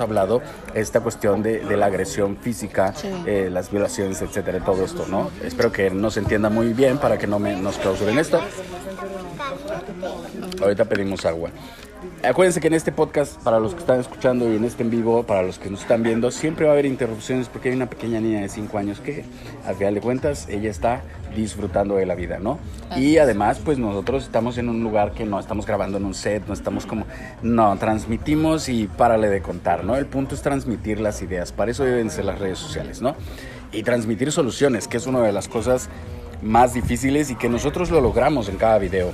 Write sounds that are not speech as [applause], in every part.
hablado esta cuestión de, de la agresión física, eh, las violaciones, etcétera, todo esto, ¿no? Espero que nos entienda muy bien para que no me, nos clausuren esto. Ahorita pedimos agua. Acuérdense que en este podcast, para los que están escuchando y en este en vivo, para los que nos están viendo, siempre va a haber interrupciones porque hay una pequeña niña de 5 años que, al final de cuentas, ella está disfrutando de la vida, ¿no? Y además, pues nosotros estamos en un lugar que no estamos grabando en un set, no estamos como, no, transmitimos y párale de contar, ¿no? El punto es transmitir las ideas, para eso deben ser las redes sociales, ¿no? Y transmitir soluciones, que es una de las cosas más difíciles y que nosotros lo logramos en cada video.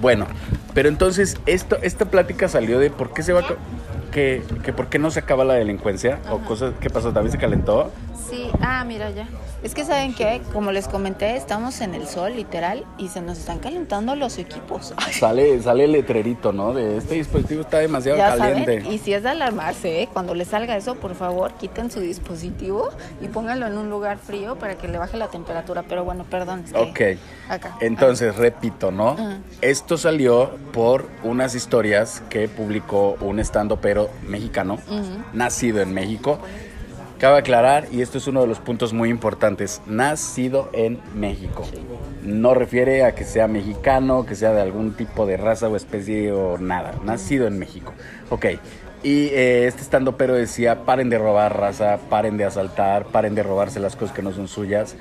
Bueno, pero entonces esto, esta plática salió de por qué se va a, que, que por qué no se acaba la delincuencia o cosas qué pasó, también se calentó. Sí, ah, mira ya. Es que saben que, como les comenté, estamos en el sol, literal, y se nos están calentando los equipos. [laughs] Sale, sale el letrerito, ¿no? De este dispositivo está demasiado Ya caliente. saben, y si es de alarmarse, ¿eh? cuando les salga eso, por favor, quiten su dispositivo y pónganlo en un lugar frío para que le baje la temperatura. Pero bueno, perdón. es que Ok. Acá. Entonces, repito, ¿no? Ajá. Esto salió por unas historias que publicó un estando pero mexicano, nacido en México. Cabe aclarar, y esto es uno de los puntos muy importantes, nacido en México. No refiere a que sea mexicano, que sea de algún tipo de raza o especie o nada. Nacido en México. Ok. Y eh, este estando pero decía, paren de robar raza, paren de asaltar, paren de robarse las cosas que no son suyas.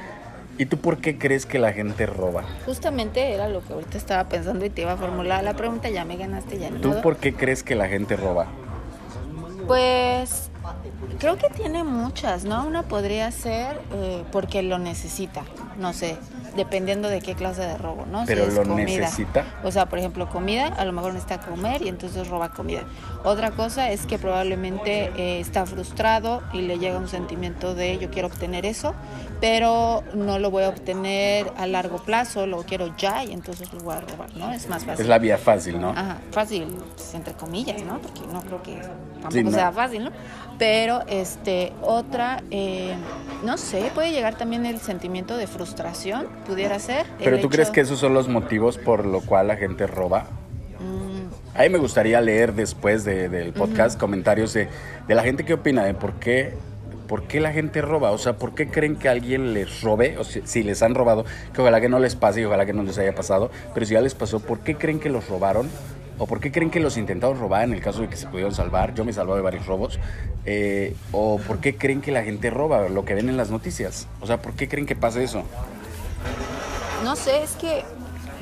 ¿Y tú por qué crees que la gente roba? Justamente era lo que ahorita estaba pensando y te iba a formular la pregunta, ya me ganaste, ya ¿Tú modo. por qué crees que la gente roba? Pues creo que tiene muchas, ¿no? Una podría ser eh, porque lo necesita, no sé, dependiendo de qué clase de robo, ¿no? Si Pero es lo comida. necesita. O sea, por ejemplo, comida, a lo mejor necesita comer y entonces roba comida. Otra cosa es que probablemente eh, está frustrado y le llega un sentimiento de yo quiero obtener eso, pero no lo voy a obtener a largo plazo, lo quiero ya y entonces lo voy a robar, ¿no? Es más fácil. Es la vía fácil, ¿no? Ajá, fácil, pues, entre comillas, ¿no? Porque no creo que tampoco Sí, no. sea fácil, ¿no? Pero, este, otra, eh, no sé, puede llegar también el sentimiento de frustración, pudiera ser. Pero tú crees que esos son los motivos por lo cual la gente roba? Mm, A mí me gustaría leer después de- del podcast comentarios de, de la gente que opina de por qué, por qué la gente roba. O sea, por qué creen que alguien les robe, o si, si les han robado, que ojalá que no les pase y ojalá que no les haya pasado, pero si ya les pasó, ¿por qué creen que los robaron? ¿O por qué creen que los intentaron robar en el caso de que se pudieron salvar? Yo me he salvado de varios robos. Eh, ¿O por qué creen que la gente roba? Lo que ven en las noticias. O sea, ¿por qué creen que pasa eso? no sé, es que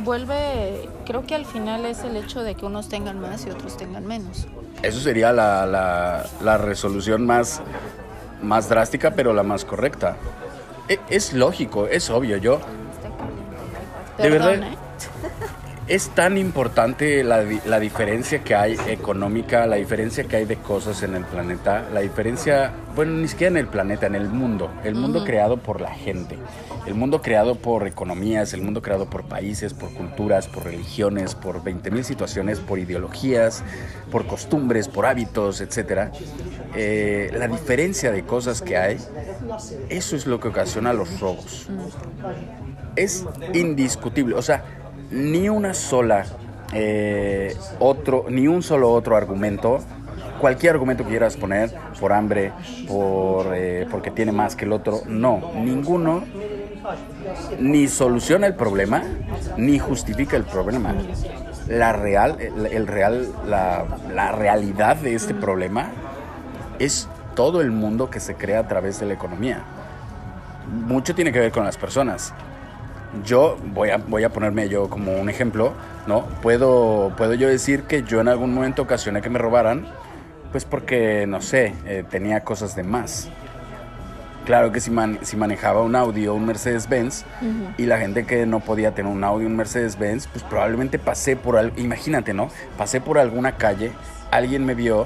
vuelve, creo que al final es el hecho de que unos tengan más y otros tengan menos. Eso sería la, la- la resolución más, más drástica, pero la más correcta. E- Es, lógico, es obvio. Yo, De Perdón, verdad, ¿eh? Es tan importante la, la diferencia que hay económica, la diferencia que hay de cosas en el planeta, la diferencia, bueno, ni siquiera en el planeta, en el mundo. El mundo creado por la gente. El mundo creado por economías, el mundo creado por países, por culturas, por religiones, por 20.000 situaciones, por ideologías, por costumbres, por hábitos, etc. la diferencia de cosas que hay, eso es lo que ocasiona los robos es indiscutible. O sea, ni una sola eh, otro, ni un solo otro argumento, cualquier argumento que quieras poner, por hambre, por eh, porque tiene más que el otro, no, ninguno ni soluciona el problema, ni justifica el problema. La real, el, el real, la, la realidad de este problema es todo el mundo que se crea a través de la economía. Mucho tiene que ver con las personas yo voy a, voy a ponerme yo como un ejemplo, ¿no? Puedo, puedo yo decir que yo en algún momento ocasioné que me robaran, pues porque, no sé, eh, tenía cosas de más. Claro que si, man- si manejaba un Audi o un Mercedes-Benz y la gente que no podía tener un Audi o un Mercedes-Benz, pues probablemente pasé por algo, imagínate, ¿no? Pasé por alguna calle, alguien me vio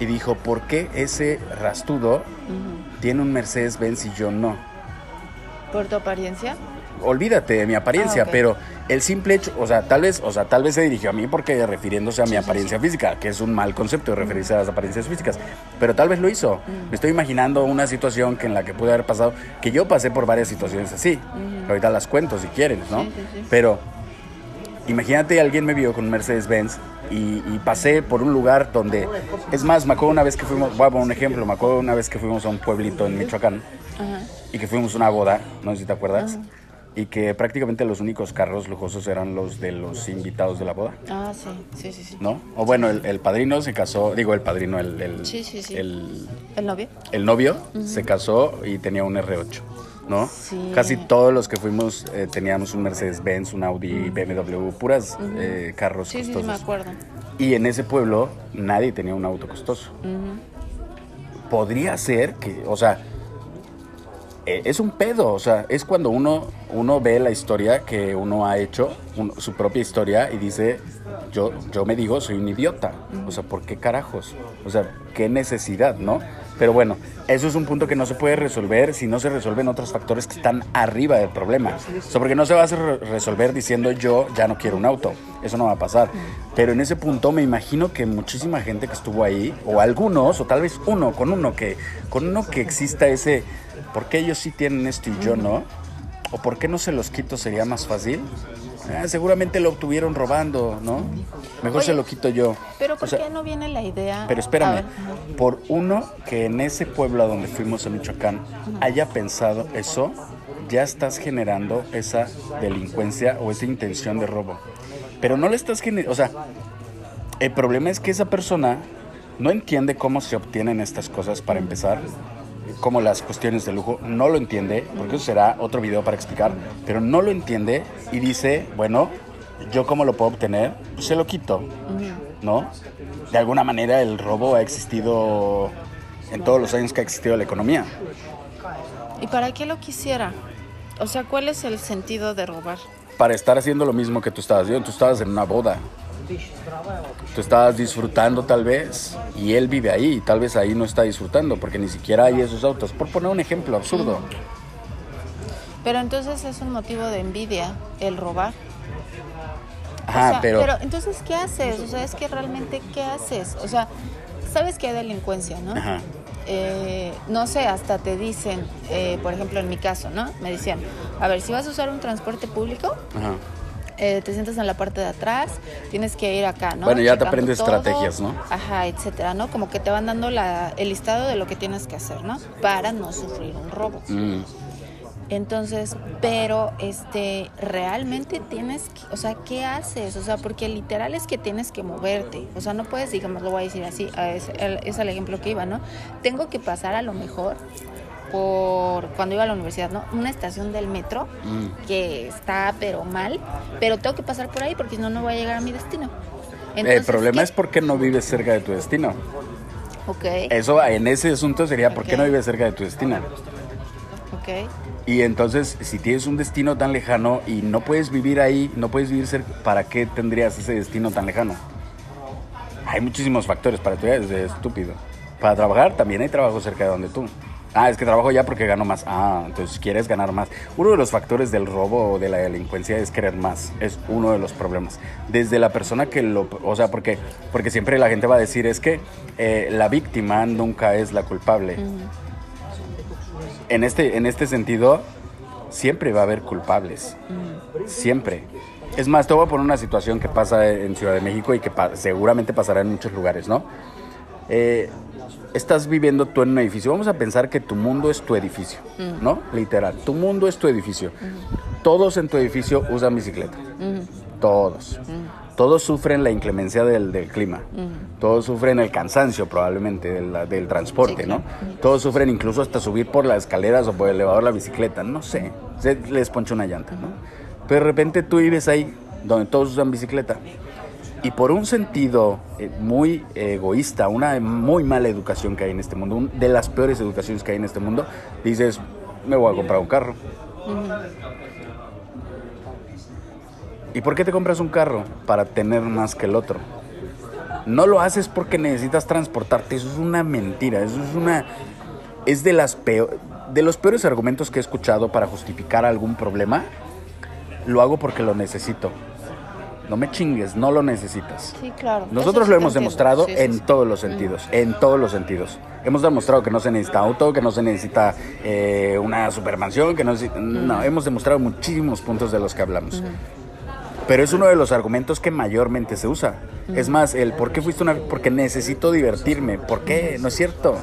y dijo, ¿por qué ese rastudo tiene un Mercedes-Benz y yo no? ¿Por tu apariencia? Olvídate de mi apariencia, Ah, pero el simple hecho, o sea, tal vez, o sea, tal vez se dirigió a mí porque refiriéndose a mi apariencia física, que es un mal concepto de referirse a las apariencias físicas, pero tal vez lo hizo. Me estoy imaginando una situación que en la que pude haber pasado, que yo pasé por varias situaciones así. Ahorita las cuento si quieren, ¿no? Sí. Pero Imagínate, alguien me vio con un Mercedes-Benz y, y pasé por un lugar donde, es más, me acuerdo una vez que fuimos, voy a poner un ejemplo, me acuerdo una vez que fuimos a un pueblito en Michoacán Ajá. y que fuimos a una boda, no sé si te acuerdas, y que prácticamente los únicos carros lujosos eran los de los invitados de la boda, Ah, sí, sí, sí, sí. ¿no? O bueno, el, el padrino se casó, digo el padrino, el, el, Sí, sí, sí. el, ¿El novio? el novio se casó y tenía un R8, ¿no? Sí. Casi todos los que fuimos eh, teníamos un Mercedes-Benz, un Audi, BMW, puras eh, carros Sí, sí, sí, costosos. me acuerdo. Y en ese pueblo nadie tenía un auto costoso. Podría ser que, o sea, eh, es un pedo, o sea, es cuando uno, uno ve la historia que uno ha hecho, su propia historia, y dice, yo, yo me digo, soy un idiota. O sea, ¿por qué carajos? O sea, ¿qué necesidad, no? Pero bueno, eso es un punto que no se puede resolver si no se resuelven otros factores que están arriba del problema. O sea, porque no se va a resolver diciendo yo ya no quiero un auto. Eso no va a pasar. Pero en ese punto me imagino que muchísima gente que estuvo ahí, o algunos, o tal vez uno, con uno que, con uno que exista ese, ¿por qué ellos sí tienen esto y yo no? ¿O por qué no se los quito sería más fácil? Ah, seguramente lo obtuvieron robando, ¿no? Mejor Oye, se lo quito yo. Pero ¿por O sea, qué no viene la idea? pero espérame, por uno que en ese pueblo a donde fuimos en Michoacán haya pensado eso, ya estás generando esa delincuencia o esa intención de robo. Pero no le estás generando, o sea, el problema es que esa persona no entiende cómo se obtienen estas cosas para empezar, como las cuestiones de lujo, no lo entiende, porque eso será otro video para explicar, pero no lo entiende y dice, bueno, yo cómo lo puedo obtener, pues se lo quito, ¿no? De alguna manera el robo ha existido en todos los años que ha existido la economía. ¿Y para qué lo quisiera? O sea, ¿cuál es el sentido de robar? Para estar haciendo lo mismo que tú estabas haciendo, tú estabas en una boda. Tú estabas disfrutando tal vez y él vive ahí y tal vez ahí no está disfrutando porque ni siquiera hay esos autos. Por poner un ejemplo absurdo. Pero entonces es un motivo de envidia el robar. Ajá, O sea, pero, entonces, ¿qué haces? O sea, es que realmente, ¿qué haces? O sea, sabes que hay delincuencia, ¿no? Ajá. Eh, no sé, hasta te dicen, eh, por ejemplo, en mi caso, ¿no? Me decían, a ver, si vas a usar un transporte público, Ajá. Eh, te sientas en la parte de atrás, tienes que ir acá, ¿no? Bueno, ya te aprendes todo, estrategias, ¿no? Ajá, etcétera, ¿no? Como que te van dando la, el listado de lo que tienes que hacer, ¿no? Para no sufrir un robo. Mm. Entonces, pero este, realmente tienes, que, o sea, ¿qué haces? O sea, porque literal es que tienes que moverte. O sea, no puedes, digamos, lo voy a decir así, el- es el ejemplo que iba, ¿no? Tengo que pasar a lo mejor por cuando iba a la universidad, ¿no? Una estación del metro Mm. que está pero mal, pero tengo que pasar por ahí porque si no no voy a llegar a mi destino. el Entonces, problema ¿qué? es por qué no vives cerca de tu destino. Ok, Eso en ese asunto sería por qué no vives cerca de tu destino. ok. Y entonces, si tienes un destino tan lejano y no puedes vivir ahí, no puedes vivir cerca, ¿para qué tendrías ese destino tan lejano? Hay muchísimos factores para estudiar, es estúpido. Para trabajar también hay trabajo cerca de donde tú. Ah, es que trabajo ya porque gano más. Ah, entonces quieres ganar más. Uno de los factores del robo o de la delincuencia es querer más. Es uno de los problemas. Desde la persona que lo... O sea, porque, porque siempre la gente va a decir es que eh, la víctima nunca es la culpable en este, en este sentido, siempre va a haber culpables. Siempre. Es más, te voy a poner una situación que pasa en Ciudad de México y que pa- seguramente pasará en muchos lugares, ¿no? Eh, estás viviendo tú en un edificio. Vamos a pensar que tu mundo es tu edificio, ¿no? Literal. Tu mundo es tu edificio. Todos en tu edificio usan bicicleta. Todos. Todos sufren la inclemencia del, del clima. Todos sufren el cansancio probablemente del, del transporte, Sí, ¿no? claro. Todos sufren incluso hasta subir por las escaleras o por el elevador la bicicleta. No sé. Se les poncha una llanta, ¿no? Pero de repente tú vives ahí donde todos usan bicicleta. Y por un sentido eh, muy egoísta, una muy mala educación que hay en este mundo, un- de las peores educaciones que hay en este mundo, dices, me voy a comprar un carro. ¿Y por qué te compras un carro? Para tener más que el otro. No lo haces porque necesitas transportarte, eso es una mentira, eso es una... Es de, las peo- de los peores argumentos que he escuchado para justificar algún problema. Lo hago porque lo necesito. No me chingues, no lo necesitas. Sí, claro. Nosotros lo hemos demostrado Sí, sí, en todos los sentidos, en todos los sentidos. Hemos demostrado que no se necesita auto, que no se necesita eh, una supermansión, que no, se- no, hemos demostrado muchísimos puntos de los que hablamos. Pero es uno de los argumentos que mayormente se usa. Es más, el ¿por qué fuiste una...? Porque necesito divertirme. ¿Por qué? No es cierto.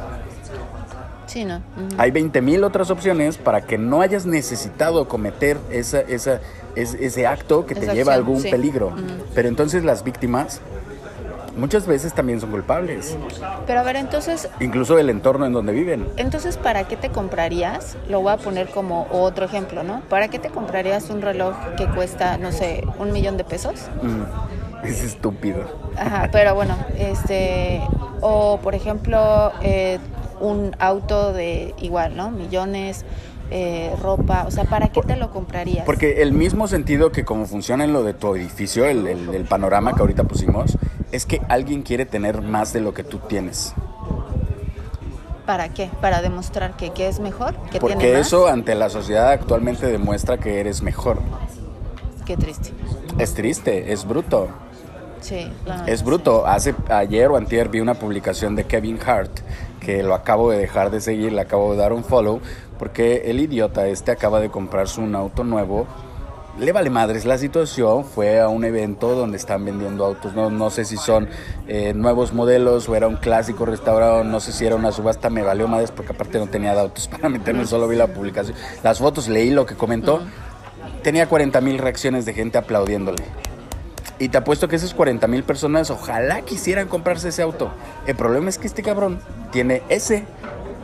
Sí, no. Ujú. Hay 20 mil otras opciones para que no hayas necesitado cometer esa, esa, es- ese acto que te Esa lleva a algún sí. peligro. Pero entonces las víctimas muchas veces también son culpables. Pero a ver, entonces, Incluso el entorno en donde viven. entonces, ¿para qué te comprarías? Lo voy a poner como otro ejemplo, ¿no? ¿Para qué te comprarías un reloj que cuesta, no sé, un millón de pesos? Mm, [laughs] es estúpido. Ajá, pero bueno, este, o por ejemplo, eh, un auto de igual, ¿no? Millones, eh, ropa, o sea, ¿para qué te lo comprarías? Porque el mismo sentido que como funciona en lo de tu edificio, el, el- el panorama que ahorita pusimos, es que alguien quiere tener más de lo que tú tienes. ¿Para qué? ¿Para demostrar que, que es mejor? ¿Que Porque tiene más? eso ante la sociedad actualmente demuestra que eres mejor. Qué triste. Es triste, es bruto. Sí, la Es bruto. Hace ayer o antier vi una publicación de Kevin Hart que lo acabo de dejar de seguir, le acabo de dar un follow porque el idiota este acaba de comprarse un auto nuevo. Le vale madres la situación, fue a un evento donde están vendiendo autos, no, no sé si son eh, nuevos modelos o era un clásico restaurado, no sé si era una subasta, me valió madres porque aparte no tenía de autos [laughs] para meterme, solo vi la publicación. Las fotos, leí lo que comentó, tenía 40 mil reacciones de gente aplaudiéndole. Y te apuesto que esas 40 mil personas ojalá quisieran comprarse ese auto. El problema es que este cabrón tiene ese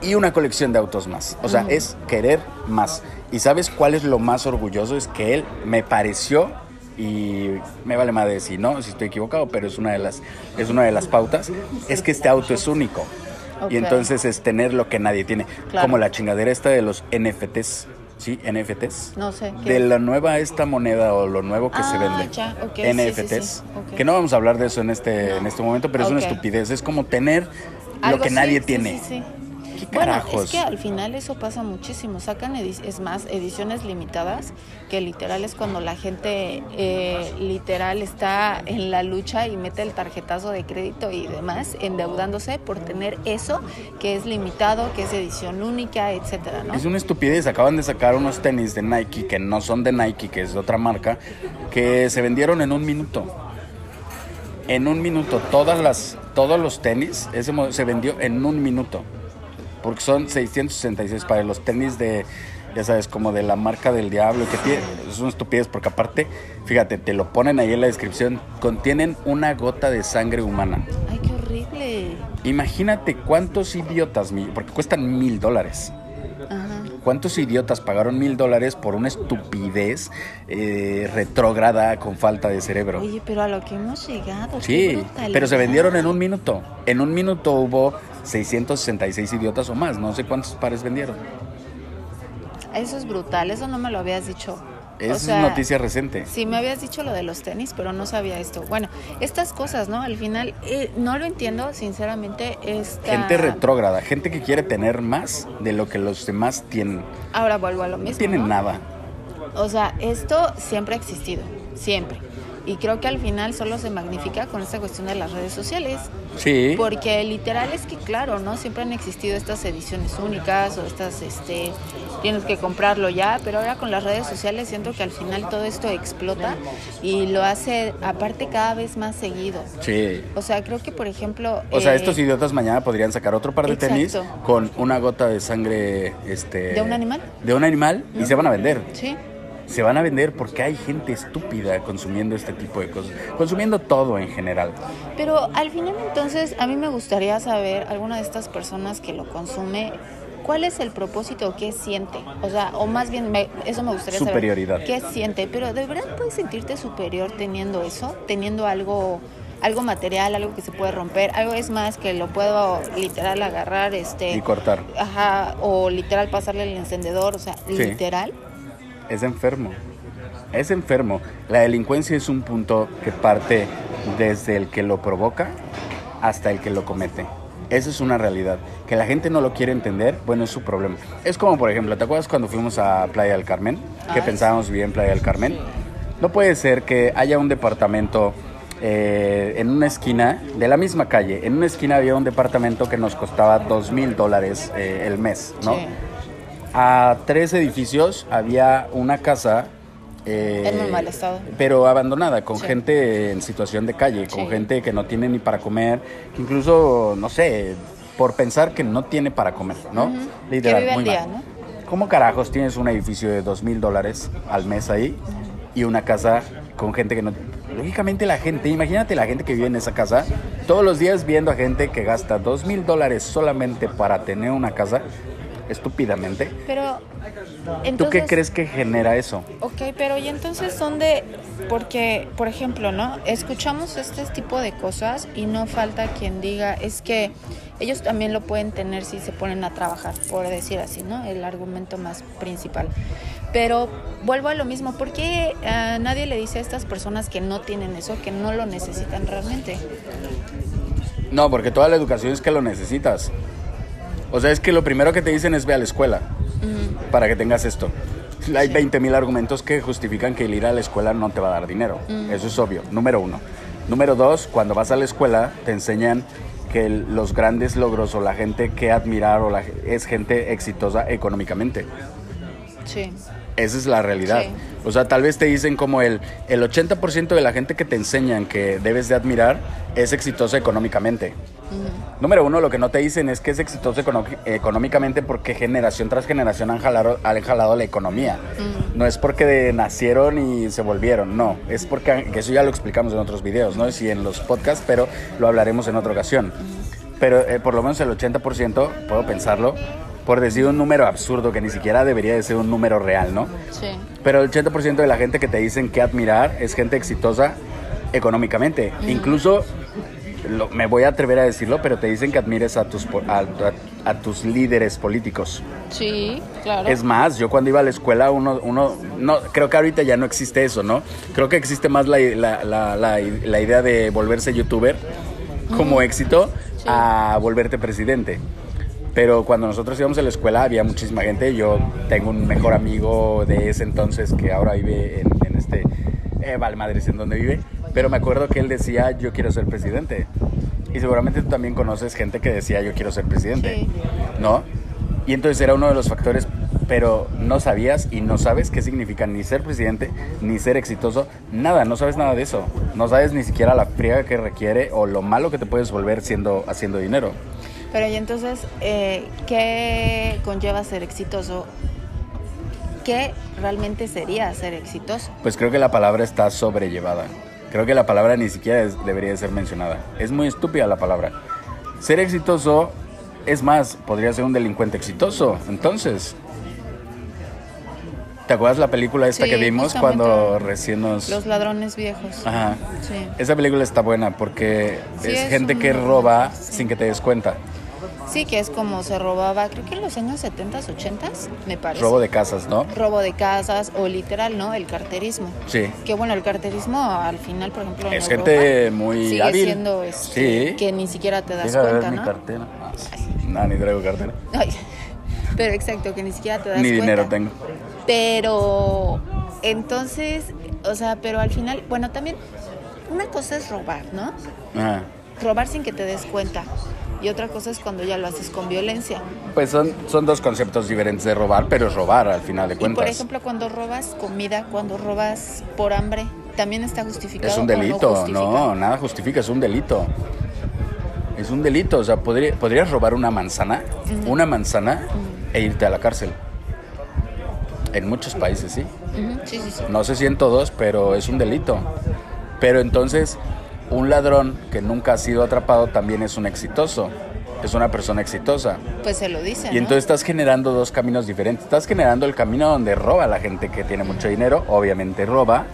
y una colección de autos más. O sea, es querer más. ¿Y sabes cuál es lo más orgulloso? Es que él me pareció y me vale madre si no, si estoy equivocado, pero es una de las es una de las pautas, es que este auto es único. Y entonces es tener lo que nadie tiene, Claro. como la chingadera esta de los NFTs. ¿Sí? NFTs No sé. ¿qué? de la nueva esta moneda o lo nuevo que se Ah, vende. ya, ok, sí, sí, NFTs. sí, ok. Que no vamos a hablar de eso en este, No. en este momento, pero es una estupidez. Es como tener lo que sí, nadie sí, tiene. ¿Qué Bueno, carajos? es que al final eso pasa muchísimo. Sacan, es más, ediciones limitadas, que literal es cuando la gente eh, literal está en la lucha y mete el tarjetazo de crédito y demás, endeudándose por tener eso que es limitado, que es edición única, etcétera, ¿no? Es una estupidez. Acaban de sacar unos tenis de Nike que no son de Nike, que es de otra marca, que se vendieron en un minuto. En un minuto. Todas las, todos los tenis, ese se vendió en un minuto. Porque son 666 para los tenis de, ya sabes, como de la marca del diablo. Que tiene, es una estupidez porque aparte, fíjate, te lo ponen ahí en la descripción, contienen una gota de sangre humana. Ay, qué horrible. Imagínate cuántos idiotas, porque cuestan mil dólares. Ajá. ¿Cuántos idiotas pagaron mil dólares por una estupidez eh, retrógrada con falta de cerebro? Oye, pero a lo que hemos llegado. Sí, pero se vendieron en un minuto. En un minuto hubo 666 idiotas o más. No sé cuántos pares vendieron. Eso es brutal, eso no me lo habías dicho. Es O sea, noticia reciente. Sí, me habías dicho lo de los tenis, pero no sabía esto. Bueno, estas cosas, ¿no? Al final, eh, no lo entiendo, sinceramente. Esta... Gente retrógrada, gente que quiere tener más de lo que los demás tienen. Ahora vuelvo a lo mismo. No tienen ¿no? nada. O sea, esto siempre ha existido, siempre. Y creo que al final solo se magnifica con esta cuestión de las redes sociales. Sí. Porque literal es que, claro, ¿no? Siempre han existido estas ediciones únicas o estas, este, tienes que comprarlo ya, pero ahora con las redes sociales siento que al final todo esto explota y lo hace, aparte, cada vez más seguido. Sí. O sea, creo que, por ejemplo... O sea, eh, estos idiotas mañana podrían sacar otro par de tenis con una gota de sangre este ¿De un animal? De un animal y se van a vender. Sí, Se van a vender porque hay gente estúpida consumiendo este tipo de cosas, consumiendo todo en general. pero al final entonces a mí me gustaría saber, alguna de estas personas que lo consume, ¿cuál es el propósito? ¿Qué siente? O sea, o más bien, me- eso me gustaría Superioridad. saber. ¿Qué siente? Pero ¿de verdad puedes sentirte superior teniendo eso? Teniendo algo algo material, algo que se puede romper, algo es más que lo puedo literal agarrar, este... Y cortar. Ajá, o literal pasarle el encendedor, o sea, literal. Es enfermo. Es enfermo. La delincuencia es un punto que parte desde el que lo provoca hasta el que lo comete. Esa es una realidad. Que la gente no lo quiere entender, bueno, es su problema. Es como, por ejemplo, ¿te acuerdas cuando fuimos a Playa del Carmen? Que pensábamos vivir en Playa del Carmen. No puede ser que haya un departamento eh, en una esquina de la misma calle. En una esquina había un departamento que nos costaba dos mil dólares eh, el mes, ¿no? Sí. A tres edificios había una casa eh, En muy mal estado. Pero abandonada, con Sí. gente en situación de calle, con Sí. gente que no tiene ni para comer, que incluso, no sé, por pensar que no tiene para comer, ¿no? Ujú. Literal, vive muy día, mal. ¿no? ¿Cómo carajos tienes un edificio de dos mil dólares al mes ahí y una casa con gente que no... Lógicamente la gente, imagínate la gente que vive en esa casa, todos los días viendo a gente que gasta dos mil dólares solamente para tener una casa, estúpidamente. Pero, entonces... ¿Tú qué crees que genera eso? Ok, pero y entonces dónde, porque, por ejemplo, ¿no? Escuchamos este tipo de cosas y no falta quien diga, es que ellos también lo pueden tener si se ponen a trabajar, por decir así, ¿no? El argumento más principal. Pero vuelvo a lo mismo, ¿por qué a nadie le dice a estas personas que no tienen eso, que no lo necesitan realmente? No, porque toda la educación es que lo necesitas. O sea, es que lo primero que te dicen es ve a la escuela para que tengas esto. Hay Sí. 20 mil argumentos que justifican que el ir a la escuela no te va a dar dinero. Eso es obvio. Número uno. Número dos, cuando vas a la escuela te enseñan que el- los grandes logros o la gente que admirar o la, es gente exitosa económicamente. Sí, Esa es la realidad. Sí. O sea, tal vez te dicen como el, el 80% de la gente que te enseñan que debes de admirar es exitosa económicamente. Número uno, lo que no te dicen es que es exitoso económicamente porque generación tras generación han jalado, han jalado la economía. No es porque de- nacieron y se volvieron, no. Es porque, que eso ya lo explicamos en otros videos, ¿no? Sí, en los podcasts, pero lo hablaremos en otra ocasión. Pero eh, por lo menos el 80%, puedo pensarlo, por decir un número absurdo que ni siquiera debería de ser un número real, ¿no? sí. Pero el 80% de la gente que te dicen que admirar es gente exitosa económicamente. Incluso, lo- me voy a atrever a decirlo, pero te dicen que admires a tus, a, a- a tus líderes políticos. Sí, claro. Es más, yo cuando iba a la escuela, uno, uno, no, creo que ahorita ya no existe eso, ¿no? Creo que existe más la, la- la- la- la idea de volverse youtuber como éxito Sí. a volverte presidente. Pero cuando nosotros íbamos a la escuela había muchísima gente. Yo tengo un mejor amigo de ese entonces que ahora vive en, en este... Eh, vale, madres, en donde vive. Pero me acuerdo que él decía, yo quiero ser presidente. Y seguramente tú también conoces gente que decía, yo quiero ser presidente. Sí. ¿No? Y entonces era uno de los factores, pero no sabías y no sabes qué significa ni ser presidente, ni ser exitoso, nada, no sabes nada de eso. No sabes ni siquiera la friega que requiere o lo malo que te puedes volver siendo, haciendo dinero. Pero y entonces, eh, ¿qué conlleva ser exitoso? ¿Qué realmente sería ser exitoso? Pues creo que la palabra está sobrellevada. Creo que la palabra ni siquiera es- debería de ser mencionada. Es muy estúpida la palabra. Ser exitoso, es más, podría ser un delincuente exitoso. Entonces, ¿te acuerdas la película esta Sí, que vimos cuando recién nos... Los ladrones viejos. Ajá. Sí. Esa película está buena porque Sí, es, es gente un- que roba sí. sin que te des cuenta. Sí, que es como se robaba, creo que en los años 70s, 80s, me parece. Robo de casas, ¿no? Robo de casas o literal, ¿no? El carterismo. Sí. Que bueno, el carterismo al final, por ejemplo, en Es Europa, gente muy sigue hábil. siendo este, Sí. que ni siquiera te das Deja de ver cuenta, mi ¿no? cartera. No, ni traigo cartera. Ay, pero exacto, que ni siquiera te das Ni cuenta. dinero tengo. Pero entonces, o sea, pero al final, bueno, también una cosa es robar, ¿no? Ajá. Robar sin que te des cuenta. Y otra cosa es cuando ya lo haces con violencia. Pues son, son dos conceptos diferentes de robar, pero es robar al final de Y cuentas. por ejemplo, cuando robas comida, cuando robas por hambre, también está justificado. es un no delito, no, nada justifica, es un delito. Es un delito, o sea, podría- podrías robar una manzana, una manzana e irte a la cárcel. En muchos países, sí. Ujú, Sí, sí, sí. No sé si en todos, pero es un delito. Pero entonces, un ladrón que nunca ha sido atrapado también es un exitoso. Es una persona exitosa. Pues se lo dicen. Y ¿no? entonces estás generando dos caminos diferentes. Estás generando el camino donde roba la gente que tiene mucho dinero, obviamente roba,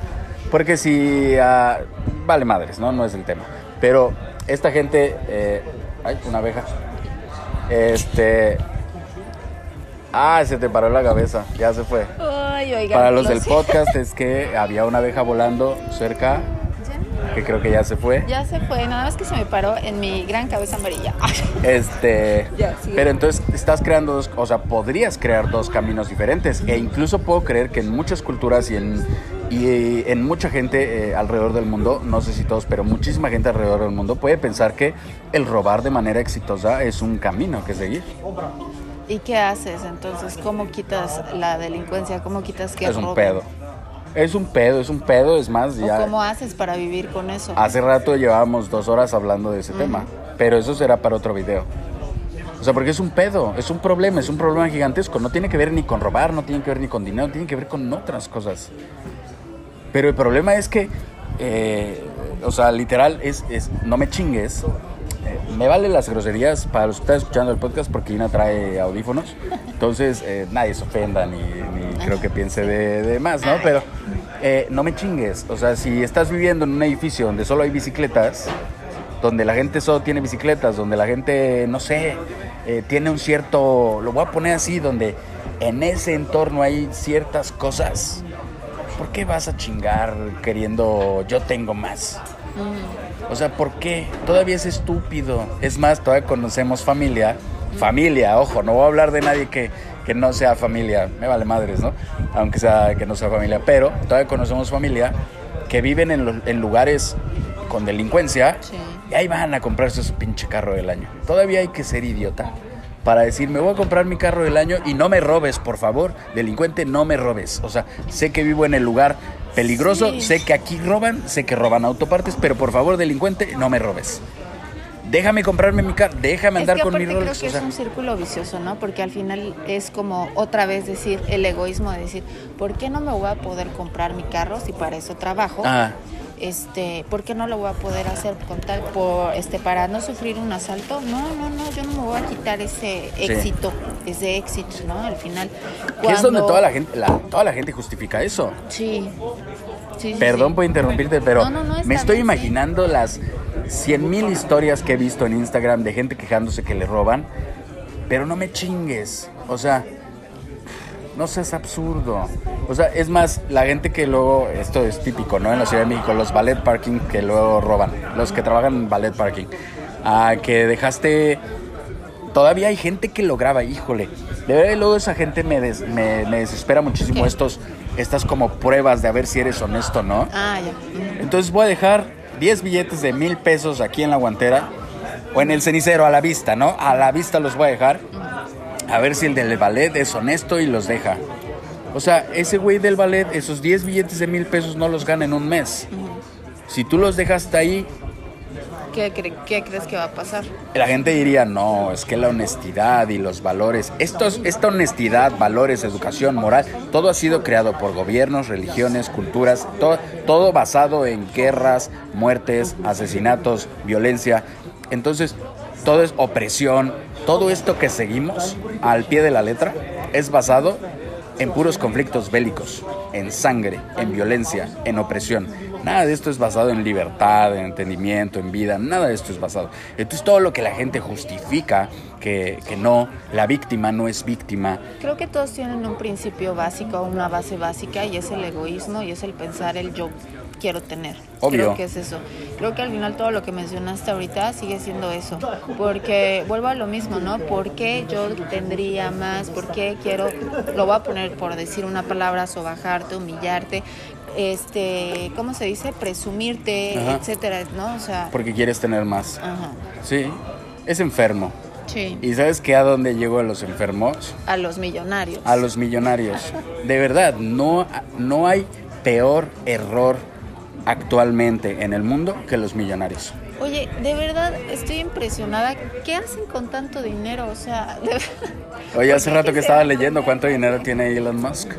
porque si... ah, vale madres, ¿no? No es el tema. Pero esta gente... eh, ay, una abeja. Este... Ah, se te paró la cabeza, ya se fue. Ay, oigan, Para los lo del podcast es que había una abeja volando cerca, que creo que ya se fue. ya se fue, nada más que se me paró en mi gran cabeza amarilla. [laughs] Este, pero entonces estás creando dos, o sea, podrías crear dos caminos diferentes e incluso puedo creer que en muchas culturas y en y en mucha gente eh, alrededor del mundo, no sé si todos, pero muchísima gente alrededor del mundo puede pensar que el robar de manera exitosa es un camino que seguir. ¿Y qué haces entonces? ¿Cómo quitas la delincuencia? ¿Cómo quitas que es un pedo. Es un pedo, es un pedo, es más, ¿O ya... cómo haces para vivir con eso? Hace rato llevábamos dos horas hablando de ese tema, pero eso será para otro video. O sea, porque es un pedo, es un problema, es un problema gigantesco. No tiene que ver ni con robar, no tiene que ver ni con dinero, tiene que ver con otras cosas. Pero el problema es que, eh, o sea, literal, es, es no me chingues. Eh, me vale las groserías para los que están escuchando el podcast porque Ina trae audífonos. Entonces, eh, nadie se ofenda ni, ni creo que piense de, de más, ¿no? Pero eh, no me chingues. O sea, si estás viviendo en un edificio donde solo hay bicicletas, donde la gente solo tiene bicicletas, donde la gente, no sé, eh, tiene un cierto, lo voy a poner así, donde en ese entorno hay ciertas cosas, ¿por qué vas a chingar queriendo yo tengo más? O sea, ¿por qué? Todavía es estúpido. Es más, todavía conocemos familia. Familia, ojo, no voy a hablar de nadie que, que no sea familia. Me vale madres, ¿no? Aunque sea que no sea familia. Pero todavía conocemos familia que viven en, lugares con delincuencia Sí. y ahí van a comprarse su pinche carro del año. Todavía hay que ser idiota para decir, me voy a comprar mi carro del año y no me robes, por favor. Delincuente, no me robes. O sea, sé que vivo en el lugar peligroso, Sí. sé que aquí roban, sé que roban autopartes, pero por favor, delincuente, no me robes. Déjame comprarme mi carro, déjame andar es que con mi aparte creo Rolex. que o sea, es un círculo vicioso, ¿no? Porque al final es como otra vez decir el egoísmo de decir, ¿por qué no me voy a poder comprar mi carro si para eso trabajo? Ah. Este, ¿por qué no lo voy a poder hacer con tal por este para no sufrir un asalto? No, no, no, yo no me voy a quitar ese éxito, ese éxito, ¿no? Al final que es donde cuando- toda la gente, la- toda la gente justifica eso. Sí. Perdón sí. por interrumpirte, pero No, no, no, me estoy bien, imaginando las 100 mil historias que he visto en Instagram de gente quejándose que le roban, pero no me chingues. O sea, no seas absurdo. O sea, es más, la gente que luego, esto es típico, ¿no? En la Ciudad de México, los ballet parking que luego roban, los que trabajan en ballet parking, ah, que dejaste todavía hay gente que lo graba, híjole. De verdad, luego esa gente me, des- me, me desespera muchísimo ¿Qué? estos, estas como pruebas de a ver si eres honesto, ¿no? Ah, ya. Entonces voy a dejar 10 billetes de mil pesos aquí en la guantera o en el cenicero a la vista, ¿no? A la vista los voy a dejar. A ver si el del ballet es honesto y los deja. O sea, ese güey del ballet, esos 10 billetes de mil pesos no los gana en un mes. Si tú los dejaste ahí, ¿Qué, cre- qué crees que va a pasar? la gente diría, no, es que la honestidad y los valores, esta honestidad, valores, educación, moral, todo ha sido creado por gobiernos, religiones, culturas, todo basado en guerras, muertes, asesinatos, violencia. Entonces, todo es opresión, todo esto que seguimos al pie de la letra es basado en puros conflictos bélicos, en sangre, en violencia, en opresión. Nada de esto es basado en libertad, en entendimiento, en vida, nada de esto es basado. Entonces todo lo que la gente justifica, que, que no, la víctima no es víctima, Creo que todos tienen un principio básico, una base básica, y es el egoísmo y es el pensar el yo quiero tener. Obvio. Creo que es eso. Creo que al final todo lo que mencionaste ahorita sigue siendo eso. Porque vuelvo a lo mismo, ¿no? ¿Por qué yo tendría más? ¿Por qué quiero, lo voy a poner por decir una palabra, sobajarte, humillarte? Este, ¿cómo se dice? Presumirte, Ajá. etcétera, ¿no? O sea, porque quieres tener más. ajá. Sí, es enfermo. Sí. ¿Y sabes qué a dónde llegó a los enfermos? A los millonarios. A los millonarios. De verdad, no, no hay peor error actualmente en el mundo que los millonarios. Oye, de verdad estoy impresionada. ¿Qué hacen con tanto dinero? O sea, de- Oye, hace ¿Por qué rato que estaba leyendo cuánto dinero tiene Elon Musk.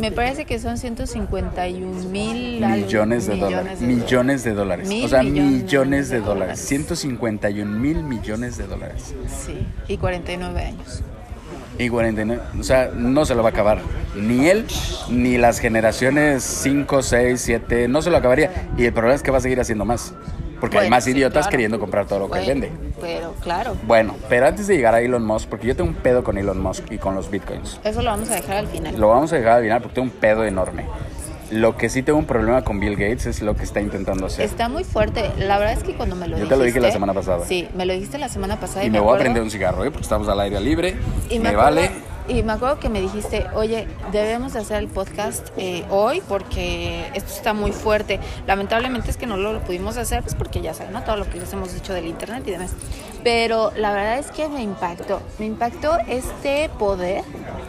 Me parece que son 151 mil Millones de dólares. Millones de dólares. Mil O sea, millones millones de de dólares. dólares. 151 mil millones de dólares. Sí, y 49 años. Y 49. O sea, no se lo va a acabar. Ni él, ni las generaciones 5, 6, 7. No se lo acabaría. Y el problema es que va a seguir haciendo más. Porque hay más sí, idiotas claro. queriendo comprar todo lo que él vende. Pero claro, Bueno, pero antes de llegar a Elon Musk, porque yo tengo un pedo con Elon Musk y con los bitcoins. eso lo vamos a dejar al final. Lo vamos a dejar al final porque tengo un pedo enorme. Lo que sí tengo un problema con Bill Gates es lo que está intentando hacer. Está muy fuerte. La verdad es que cuando me lo Yo dijiste... te lo dije la semana pasada. Sí, me lo dijiste la semana pasada. Y, y me voy a prender un cigarro, ¿eh? porque estamos al aire libre. Y me, me, acuerdo, vale. Y me acuerdo que me dijiste, oye, debemos de hacer el podcast eh, hoy porque esto está muy fuerte. Lamentablemente es que no lo, pudimos hacer, pues porque ya saben, ¿no? Todo lo que les hemos dicho del internet y demás. Pero la verdad es que me impactó. Me impactó este poder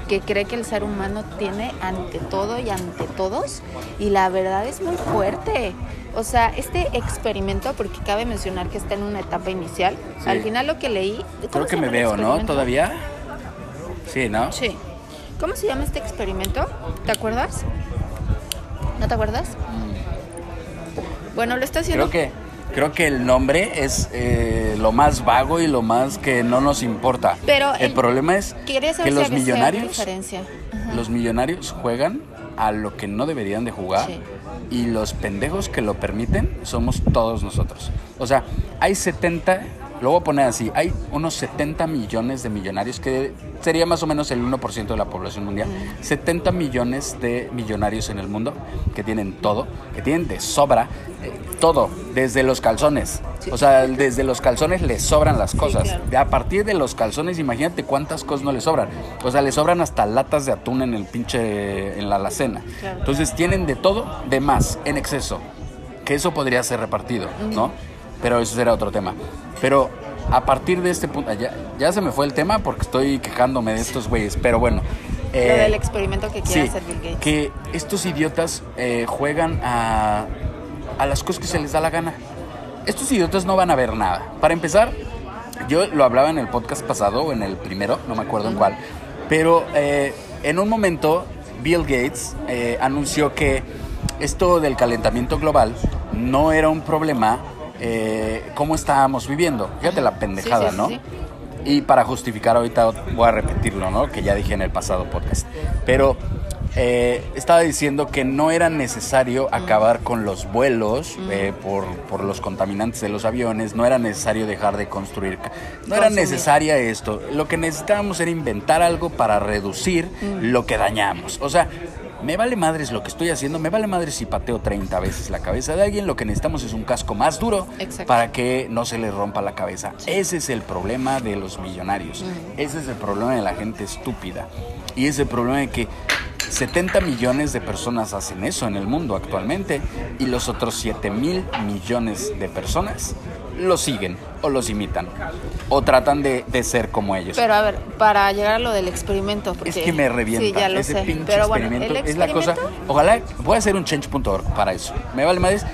que cree que el ser humano tiene ante todo y ante todos. Y la verdad es muy fuerte. O sea, este experimento, porque cabe mencionar que está en una etapa inicial, Sí. al final lo que leí... ¿cómo Creo que me veo, ¿no? ¿Todavía? Sí, ¿no? Sí. ¿Cómo se llama este experimento? ¿Te acuerdas? ¿No te acuerdas? Bueno, lo está haciendo... Mm. Creo que, creo que el nombre es eh, lo más vago y lo más que no nos importa. Pero el, el- problema es que los millonarios, los millonarios juegan a lo que no deberían de jugar Sí. y los pendejos que lo permiten somos todos nosotros. O sea, hay 70, lo voy a poner así, hay unos 70 millones de millonarios que sería más o menos el 1% de la población mundial. 70 millones de millonarios en el mundo que tienen todo, que tienen de sobra eh, todo, desde los calzones. O sea, desde los calzones les sobran las cosas. claro. A partir de los calzones, imagínate cuántas cosas no les sobran. O sea, les sobran hasta latas de atún en el pinche en la alacena. Claro. Entonces tienen de todo, de más, en exceso. Que eso podría ser repartido, ¿no? Pero eso será otro tema. Pero a partir de este punto, ya, ya se me fue el tema porque estoy quejándome de estos güeyes. Pero bueno. Lo eh, del experimento que quiere sí, hacer Bill Gates. que estos idiotas eh, juegan a, a las cosas que se les da la gana. Estos idiotas no van a ver nada. Para empezar, yo lo hablaba en el podcast pasado o en el primero, no me acuerdo en cuál, pero eh, en un momento Bill Gates eh, anunció que esto del calentamiento global no era un problema eh, como estábamos viviendo. Fíjate la pendejada, sí, sí, ¿no? sí. Y para justificar ahorita voy a repetirlo, ¿no? Que ya dije en el pasado podcast. Pero eh, estaba diciendo que no era necesario acabar con los vuelos eh, por, por los contaminantes de los aviones, no era necesario dejar de construir, no era necesaria esto. Lo que necesitábamos era inventar algo para reducir lo que dañamos. O sea, me vale madres lo que estoy haciendo, me vale madres si pateo 30 veces la cabeza de alguien, lo que necesitamos es un casco más duro Exacto. para que no se le rompa la cabeza. Ese es el problema de los millonarios. Ese es el problema de la gente estúpida. Y ese problema de que 70 millones de personas hacen eso en el mundo actualmente y los otros 7 mil millones de personas lo siguen o los imitan o tratan de, de ser como ellos. Pero a ver, para llegar a lo del experimento, porque es que me revienta Sí, ya lo ese sé. pinche Pero bueno, experimento. Es la cosa. Ojalá voy a hacer un change.org para eso. Me vale madres.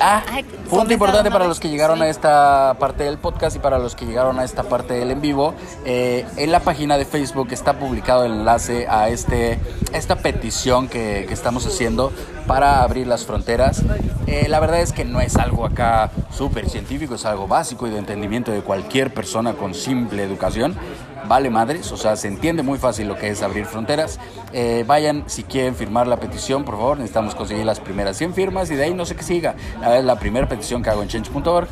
Ah, punto importante para los que llegaron a esta parte del podcast y para los que llegaron a esta parte del en vivo. eh, en la página de Facebook está publicado el enlace a este esta petición que, que estamos haciendo para abrir las fronteras. Eh, la verdad es que no es algo acá súper científico, es algo básico y de entendimiento de cualquier persona con simple educación. Vale madres, o sea, se entiende muy fácil lo que es abrir fronteras. Eh, vayan, si quieren firmar la petición, por favor, necesitamos conseguir las primeras 100 firmas y de ahí no sé qué siga. La, la primera petición que hago en change.org.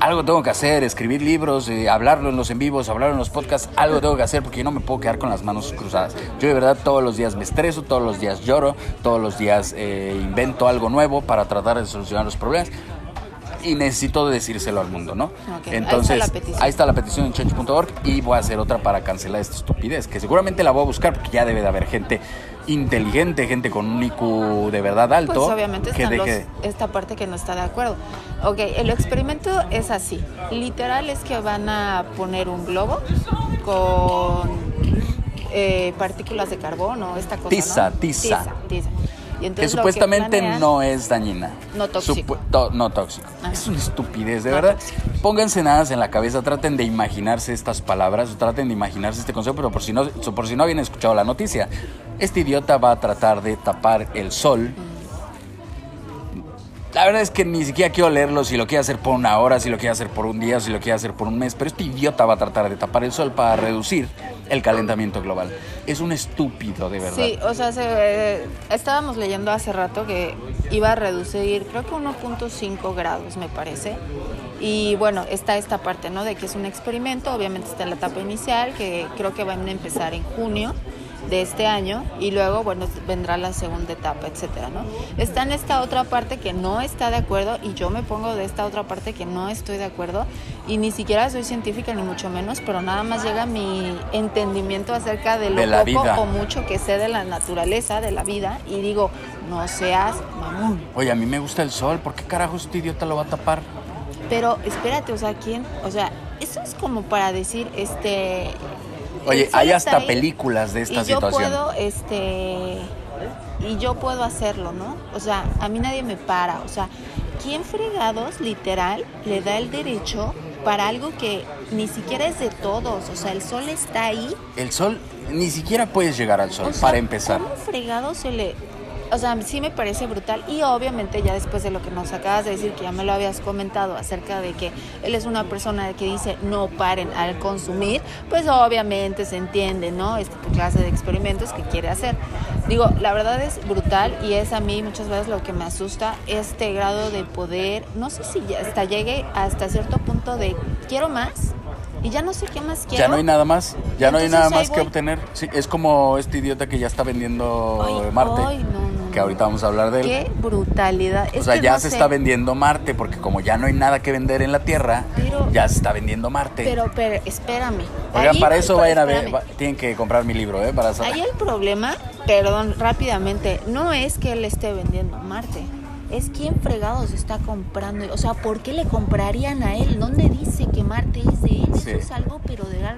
Algo tengo que hacer, escribir libros, eh, hablarlo en los en vivos, hablarlo en los podcasts, algo tengo que hacer porque no me puedo quedar con las manos cruzadas. Yo de verdad todos los días me estreso, todos los días lloro, todos los días eh, invento algo nuevo para tratar de solucionar los problemas y necesito decírselo al mundo, ¿no? Ok, ahí Entonces, está ahí está la petición en change.org y voy a hacer otra para cancelar esta estupidez, que seguramente la voy a buscar porque ya debe de haber gente inteligente, gente con un IQ de verdad alto. Pues obviamente que están los- deje- esta parte que no está de acuerdo. Ok, el experimento es así. Literal es que van a poner un globo con eh, partículas de carbono, esta cosa. Tiza, ¿no? tiza. Tiza, tiza. Y que entonces supuestamente no es dañina. No tóxico. To- no tóxico. Es una estupidez, de No verdad. tóxico. Pónganse nada en la cabeza, traten de imaginarse estas palabras, o traten de imaginarse este concepto, pero por si no, por si no habían escuchado la noticia, este idiota va a tratar de tapar el sol. La verdad es que ni siquiera quiero leerlo si lo quiere hacer por una hora, si lo quiere hacer por un día, si lo quiere hacer por un mes, pero este idiota va a tratar de tapar el sol para reducir el calentamiento global. Es un estúpido, de verdad. Sí, o sea, se, eh, estábamos leyendo hace rato que iba a reducir, creo que 1.5 grados, me parece. Y bueno, está esta parte, ¿no? De que es un experimento, obviamente está en la etapa inicial, que creo que van a empezar en junio de este año y luego, bueno, vendrá la segunda etapa, etcétera, ¿no? Está en esta otra parte que no está de acuerdo y yo me pongo de esta otra parte que no estoy de acuerdo y ni siquiera soy científica ni mucho menos, pero nada más llega mi entendimiento acerca de lo De la poco vida. o mucho que sé de la naturaleza, de la vida y digo, no seas mamón. Oye, a mí me gusta el sol, ¿por qué carajo este idiota lo va a tapar? Pero espérate, o sea, ¿quién? O sea, es eso es como para decir, este... Oye, hay hasta ahí películas de esta y yo situación. puedo, este... Y yo puedo hacerlo, ¿no? O sea, a mí nadie me para. O sea, ¿quién fregados, literal, le da el derecho para algo que ni siquiera es de todos? O sea, el sol está ahí. El sol, ni siquiera puedes llegar al sol, O sea, para empezar. ¿Cómo fregado se le.? O sea, sí me parece brutal. Y obviamente, ya después de lo que nos acabas de decir, que ya me lo habías comentado acerca de que él es una persona que dice no paren al consumir, pues obviamente se entiende, ¿no? Esta clase de experimentos que quiere hacer. Digo, la verdad es brutal y es a mí muchas veces lo que me asusta, este grado de poder. No sé si hasta llegue hasta cierto punto de quiero más y ya no sé qué más quiero. Ya no hay nada más, ya no hay nada más que obtener. Sí, es como este idiota que ya está vendiendo Ay, Marte, ay, no, no, que ahorita vamos a hablar de él. Qué brutalidad. O Es sea, que ya no se sé. está vendiendo Marte, porque como ya no hay nada que vender en la Tierra, Pero- ya se está vendiendo Marte. Pero, pero, espérame. Oigan, para eso vayan a ver, va- tienen que comprar mi libro, ¿eh? Para saber. Ahí el problema, perdón, rápidamente, no es que él esté vendiendo Marte. Es quién fregados está comprando. O sea, ¿por qué le comprarían a él? ¿Dónde dice que Marte es de él? Sí. Eso es algo, pero de dar-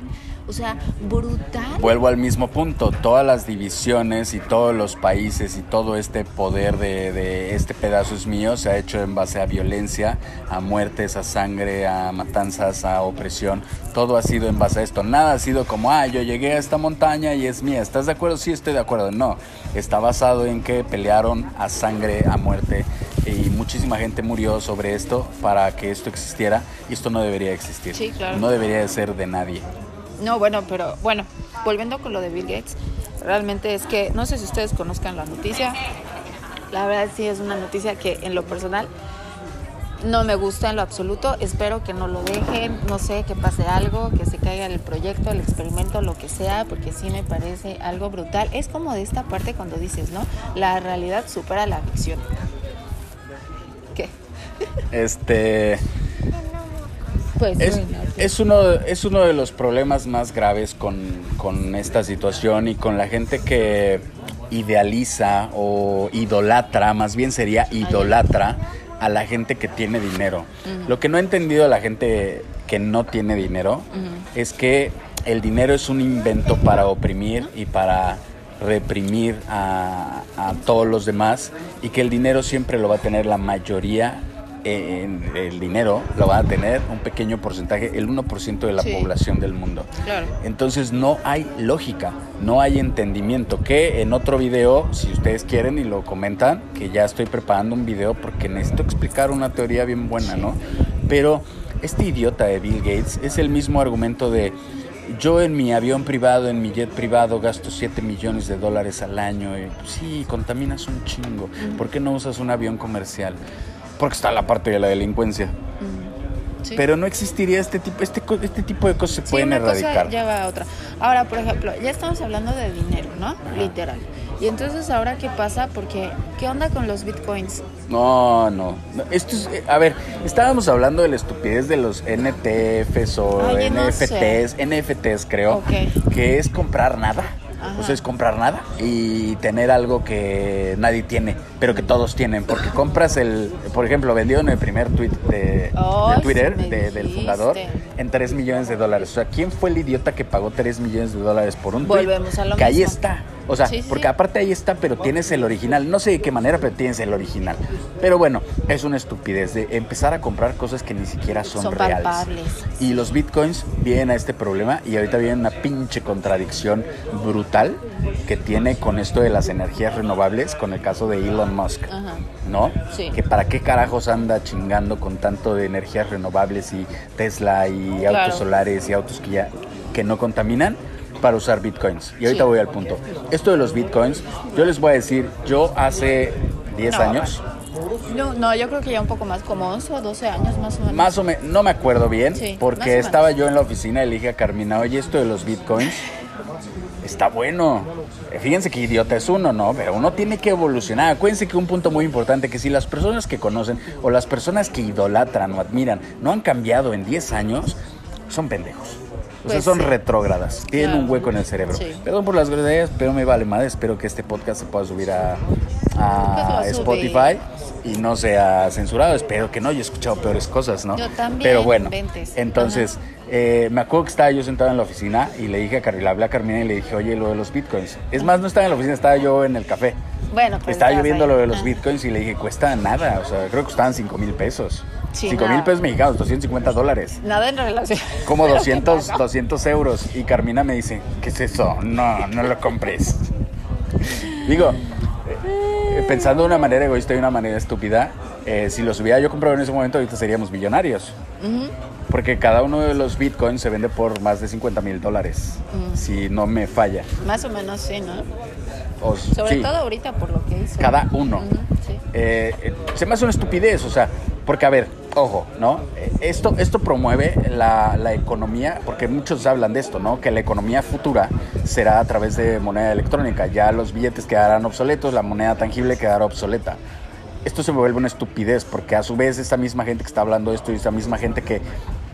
O sea, brutal. Vuelvo al mismo punto, todas las divisiones y todos los países y todo este poder de, de este pedazo es mío se ha hecho en base a violencia, a muertes, a sangre, a matanzas, a opresión. Todo ha sido en base a esto. Nada ha sido como, ah, yo llegué a esta montaña y es mía. ¿Estás de acuerdo? Sí, estoy de acuerdo. No, está basado en que pelearon a sangre, a muerte muchísima gente murió sobre esto para que esto existiera y esto no debería existir. Sí, claro. No debería de ser de nadie. No, bueno, pero bueno, volviendo con lo de Bill Gates, realmente es que no sé si ustedes conozcan la noticia. La verdad sí es una noticia que en lo personal no me gusta en lo absoluto. Espero que no lo dejen, no sé, que pase algo, que se caiga el proyecto, el experimento, lo que sea, porque sí me parece algo brutal. Es como de esta parte cuando dices, ¿no? La realidad supera la ficción. Este Pues es, bueno, sí. es uno, es uno de los problemas más graves con, con esta situación y con la gente que idealiza o idolatra, más bien sería idolatra a la gente que tiene dinero. Lo que no ha entendido la gente que no tiene dinero es que el dinero es un invento para oprimir y para reprimir a, a todos los demás y que el dinero siempre lo va a tener la mayoría eh, el dinero lo va a tener un pequeño porcentaje, el 1% de la Sí. población del mundo. Claro. Entonces no hay lógica, no hay entendimiento. Que en otro video, si ustedes quieren y lo comentan, que ya estoy preparando un video porque necesito explicar una teoría bien buena, ¿no? Pero este idiota de Bill Gates es el mismo argumento de yo en mi avión privado, en mi jet privado, gasto 7 millones de dólares al año. Y, pues, sí, contaminas un chingo. ¿Por qué no usas un avión comercial? Porque está la parte de la delincuencia. Sí. Pero no existiría este tipo, este, este tipo de cosas se Sí, pueden una erradicar. cosa lleva a otra. Ahora, por ejemplo, ya estamos hablando de dinero, ¿no? Literal. Y entonces, ¿ahora qué pasa? Porque, ¿qué onda con los bitcoins? No, no. Esto es, eh, a ver, estábamos hablando de la estupidez de los NTFs o Ay, no NFTs, NFTs creo, Ok. que es comprar nada. Sea, es comprar nada y tener algo que nadie tiene, pero que todos tienen. Porque compras el, por ejemplo, vendió en el primer tweet de, Twitter sí me de- del fundador en 3 millones de dólares. O sea, ¿quién fue el idiota que pagó 3 millones de dólares por un tweet? Volvemos a lo Que ahí está. O sea, Sí, sí, porque sí. aparte ahí está, pero tienes el original. No sé de qué manera, pero tienes el original. Pero bueno, es una estupidez de empezar a comprar cosas que ni siquiera son, Son reales. palpables. Y los bitcoins vienen a este problema y ahorita viene una pinche contradicción brutal que tiene con esto de las energías renovables, con el caso de Elon Musk. Ajá. ¿No? Sí. Que para qué carajos anda chingando con tanto de energías renovables y Tesla y Claro. autos solares y autos que ya que no contaminan para usar bitcoins. Y ahorita voy al punto. Esto de los bitcoins, yo les voy a decir, yo hace 10 No, años, No, no, yo creo que ya un poco más, como 11 o 12 años más o menos. más o menos, no me acuerdo bien, Sí, porque estaba yo en la oficina y le dije a Carmina, oye, esto de los bitcoins está bueno. Eh, Fíjense que idiota es uno, ¿no? Pero uno tiene que evolucionar. Acuérdense que un punto muy importante, que si las personas que conocen o las personas que idolatran o admiran no han cambiado en 10 años, son pendejos. O sea, Pues son sí. retrógradas. Tienen Claro. un hueco en el cerebro. Sí. Perdón por las groserías, pero me vale madre. Espero que este podcast se pueda subir a, a Pues Spotify y no sea censurado. Espero que no, yo he escuchado peores cosas, ¿no? Yo también, Pero bueno, inventes. entonces, eh, me acuerdo que estaba yo sentado en la oficina y le dije a Carla, hablé a Carmina y le dije, oye, lo de los bitcoins. Es más, no estaba en la oficina, estaba yo en el café. Bueno, pues estaba yo estabas viendo ahí. lo de los bitcoins y le dije, cuesta nada, o sea, creo que costaban 5 mil pesos. Sí, 5 mil pesos mexicanos, 250 dólares. Nada en relación. Como Pero, ¿qué 200, pasó? 200 euros. Y Carmina me dice, ¿qué es eso? No, no lo compres. Digo, eh, pensando de una manera egoísta y de una manera estúpida, eh, si los hubiera yo comprado en ese momento, ahorita seríamos millonarios. Porque cada uno de los bitcoins se vende por más de 50 mil dólares, si no me falla. Más o menos sí, ¿no? O- Sobre sí, todo ahorita por lo que hizo. cada uno. Sí. Eh, se me hace una estupidez, o sea, porque a ver, ojo, ¿no? Eh, Esto, esto promueve la, la economía, porque muchos hablan de esto, ¿no? Que la economía futura será a través de moneda electrónica. Ya los billetes quedarán obsoletos, la moneda tangible quedará obsoleta. Esto se vuelve una estupidez, porque a su vez esta misma gente que está hablando de esto y esta misma gente que,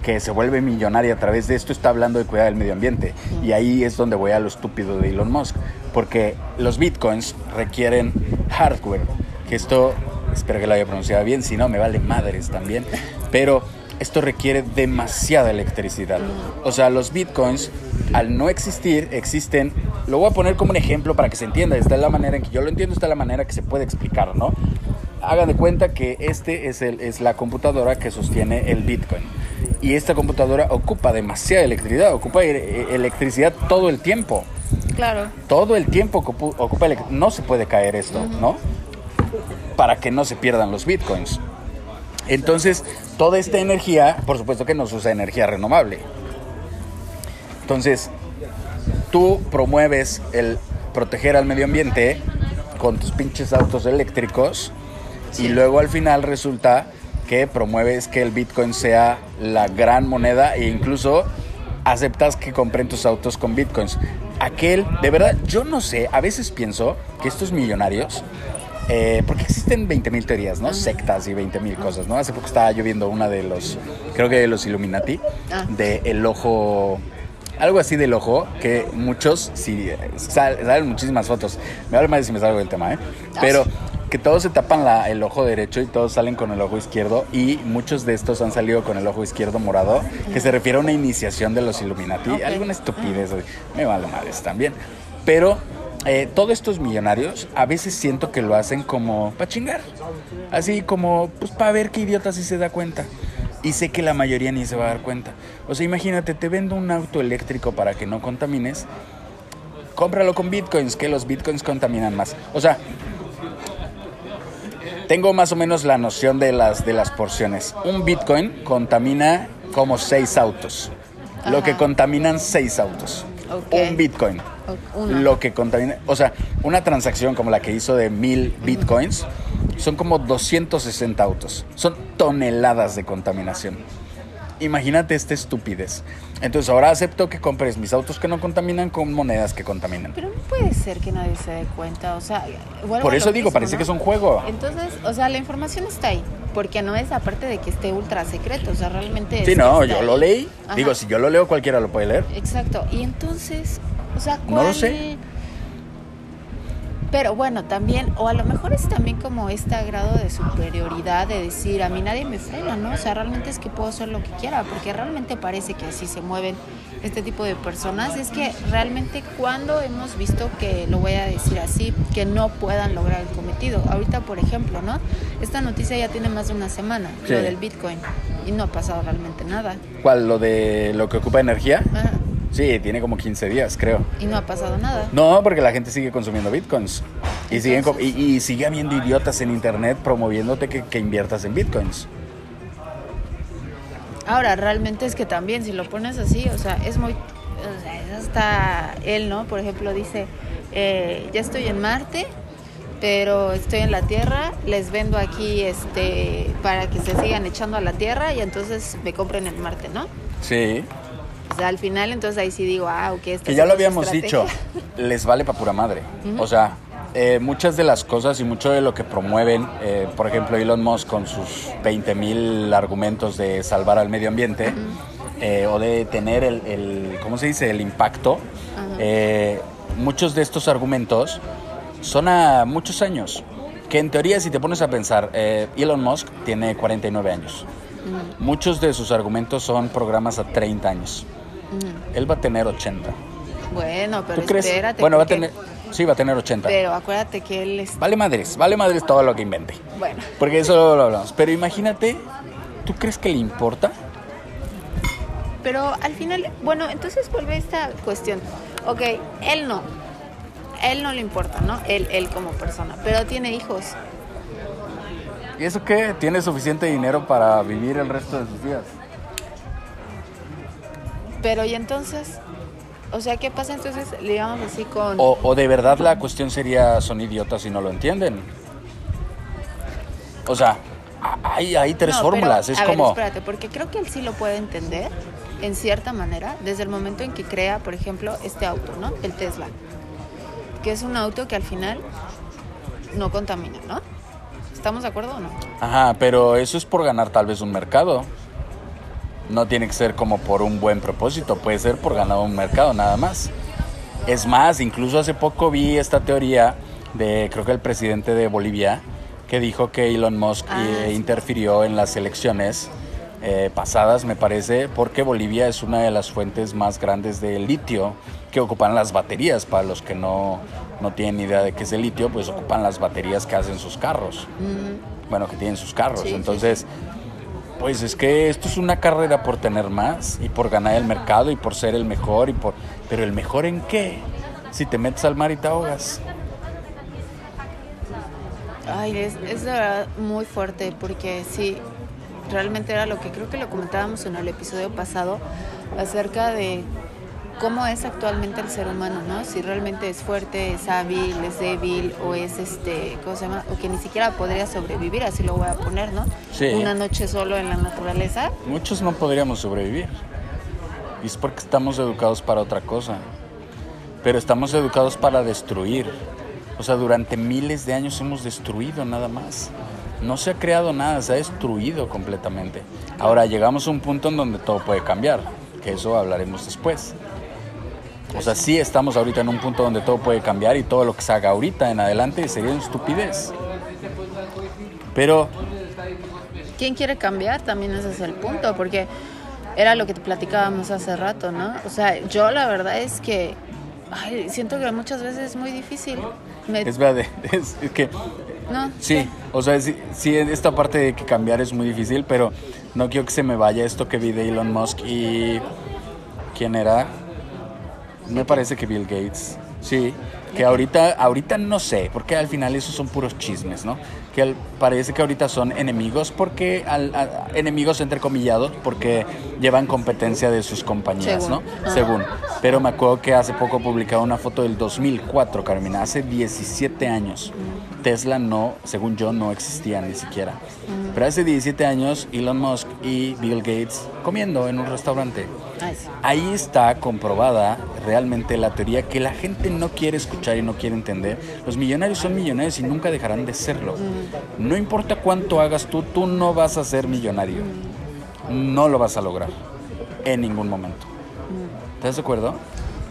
que se vuelve millonaria a través de esto está hablando de cuidar el medio ambiente. Y ahí es donde voy a lo estúpido de Elon Musk, porque los bitcoins requieren hardware, que esto, espero que lo haya pronunciado bien, si no me vale madres también, pero esto requiere demasiada electricidad. O sea, los bitcoins, al no existir, existen, lo voy a poner como un ejemplo para que se entienda, esta es la manera en que yo lo entiendo, esta es la manera que se puede explicar, ¿no? Hagan de cuenta que este es, el, es la computadora que sostiene el bitcoin. Y esta computadora ocupa demasiada electricidad, ocupa eh, electricidad todo el tiempo Claro. todo el tiempo ocupa elec- no se puede caer esto, ¿no? Para que no se pierdan los bitcoins. Entonces, toda esta energía, por supuesto que nos usa energía renovable. Entonces, tú promueves el proteger al medio ambiente con tus pinches autos eléctricos y luego al final resulta que promueves que el Bitcoin sea la gran moneda e incluso aceptas que compren tus autos con Bitcoins. Aquel, de verdad, yo no sé, a veces pienso que estos millonarios, eh, porque existen 20.000 teorías, ¿no? Sectas y 20.000 cosas, ¿no? Hace poco estaba yo viendo una de los, creo que de los Illuminati, Ah. de el ojo algo así del ojo que muchos sí sal- salen muchísimas fotos me vale más si me salgo del tema eh pero que todos se tapan la- el ojo derecho y todos salen con el ojo izquierdo y muchos de estos han salido con el ojo izquierdo morado que se refiere a una iniciación de los Illuminati Ok. alguna estupidez me vale madres también pero eh, todos estos millonarios a veces siento que lo hacen como para chingar así como pues para ver qué idiota si se da cuenta y sé que la mayoría ni se va a dar cuenta. O sea, imagínate, te vendo un auto eléctrico para que no contamines. Cómpralo con bitcoins, que los bitcoins contaminan más. O sea, tengo más o menos la noción de las, de las porciones. Un bitcoin contamina como seis autos. Lo que contaminan seis autos. Un bitcoin. Uno. Lo que contamina. O sea, una transacción como la que hizo de mil bitcoins son como 260 autos. Son toneladas de contaminación. Imagínate esta estupidez. Entonces ahora acepto que compres mis autos que no contaminan con monedas que contaminan. Pero no puede ser que nadie se dé cuenta, o sea, Por eso digo, mismo, parece ¿no? que es un juego. Entonces, o sea, la información está ahí, porque no es aparte de que esté ultra secreto, o sea, realmente Sí, es- no, yo ahí. lo leí. Ajá. Digo, si yo lo leo, cualquiera lo puede leer. Exacto, y entonces, o sea, No lo sé. Pero bueno, también, o a lo mejor es también como este grado de superioridad de decir, a mí nadie me frena, ¿no? O sea, realmente es que puedo hacer lo que quiera, porque realmente parece que así se mueven este tipo de personas. Es que realmente cuando hemos visto que, lo voy a decir así, que no puedan lograr el cometido. Ahorita, por ejemplo, ¿no? Esta noticia ya tiene más de una semana, Sí. lo del Bitcoin, y no ha pasado realmente nada. ¿Cuál? ¿Lo de lo que ocupa energía? Ajá. Sí, tiene como 15 días, creo. Y no ha pasado nada. No, porque la gente sigue consumiendo bitcoins. Y, siguen y, y sigue habiendo idiotas en internet promoviéndote que, que inviertas en bitcoins. Ahora, realmente es que también, si lo pones así, o sea, es muy. O sea, es hasta él, ¿no? Por ejemplo, dice: eh, Ya estoy en Marte, pero estoy en la Tierra, les vendo aquí este para que se sigan echando a la Tierra y entonces me compren en Marte, ¿no? Sí. O sea, al final, entonces ahí sí digo: Ah, ok, esta Que es ya lo habíamos estrategia". dicho, [laughs] les vale para pura madre. O sea, eh, muchas de las cosas y mucho de lo que promueven, eh, por ejemplo, Elon Musk con sus 20 mil argumentos de salvar al medio ambiente eh, o de tener el, el- ¿cómo se dice?, el impacto, eh, muchos de estos argumentos son a muchos años. que en teoría, si te pones a pensar, Elon Musk tiene 49 años. Muchos de sus argumentos son programas a 30 años. Él va a tener 80. Bueno, pero ¿Tú crees? espérate. bueno, va a tener. Sí, va a tener 80. Pero acuérdate que él es... Vale madres, vale madres todo lo que invente. Bueno, Porque eso lo hablamos. Pero imagínate, ¿tú crees que le importa? pero al final, bueno, entonces vuelve esta cuestión. Ok, él no. Él no le importa, ¿no? Él, él como persona. Pero tiene hijos. ¿Y eso qué? Tiene suficiente dinero para vivir el resto de sus días. Pero y entonces, o sea, ¿qué pasa entonces, digamos así, con... O, o de verdad la cuestión sería, son idiotas y no lo entienden. O sea, hay, hay tres No, pero, fórmulas. es a ver, como... espérate, porque creo que él sí lo puede entender en cierta manera desde el momento en que crea, por ejemplo, este auto, ¿no? El Tesla. Que es un auto que al final no contamina, ¿no? ¿Estamos de acuerdo o no? Ajá, pero eso es por ganar tal vez un mercado. No tiene que ser como por un buen propósito, puede ser por ganar un mercado nada más. Es más, incluso hace poco vi esta teoría de, creo que el presidente de Bolivia, que dijo que Elon Musk Ah, eh, sí. interfirió en las elecciones eh, pasadas, me parece, porque Bolivia es una de las fuentes más grandes de litio que ocupan las baterías. Para los que no, no tienen idea de qué es el litio, pues ocupan las baterías que hacen sus carros bueno, que tienen sus carros. Sí, sí, Entonces, pues es que esto es una carrera por tener más y por ganar el mercado y por ser el mejor y por pero el mejor en qué? Si te metes al mar y te ahogas. Ay, es, es de verdad muy fuerte porque sí, realmente era lo que creo que lo comentábamos en el episodio pasado acerca de cómo es actualmente el ser humano, ¿no? Si realmente es fuerte, es hábil, es débil o es este, ¿cómo se llama? O que ni siquiera podría sobrevivir, así lo voy a poner, ¿no? Sí. Una noche solo en la naturaleza. Muchos no podríamos sobrevivir. Y es porque estamos educados para otra cosa. Pero estamos educados para destruir. O sea, durante miles de años hemos destruido nada más. No se ha creado nada, se ha destruido completamente. Ahora llegamos a un punto en donde todo puede cambiar, que eso hablaremos después. O sea, sí estamos ahorita en un punto donde todo puede cambiar y todo lo que se haga ahorita en adelante sería una estupidez. Pero ¿Quién quiere cambiar? También ese es el punto, porque era lo que te platicábamos hace rato, ¿no? O sea, yo la verdad es que ay, siento que muchas veces es muy difícil. Me- es verdad, [laughs] es, es que ¿no? Sí, o sea, sí, sí, esta parte de que cambiar es muy difícil, pero no quiero que se me vaya esto que vi de Elon Musk y... ¿Quién era? Me parece que Bill Gates. Sí, que ahorita, ahorita no sé, porque al final esos son puros chismes, ¿no? Que parece que ahorita son enemigos, porque al- a- enemigos entrecomillados, porque llevan competencia de sus compañías, Según. ¿no? Ajá. Según. Pero me acuerdo que hace poco publicaron una foto del 2004, Carmina, hace 17 años. Tesla no, según yo, no existía ni siquiera. Pero hace 17 años, Elon Musk y Bill Gates comiendo en un restaurante. Ahí está comprobada realmente la teoría que la gente no quiere escuchar y no quiere entender. Los millonarios son millonarios y nunca dejarán de serlo. No importa cuánto hagas tú, tú no vas a ser millonario. No lo vas a lograr en ningún momento. ¿Estás de acuerdo?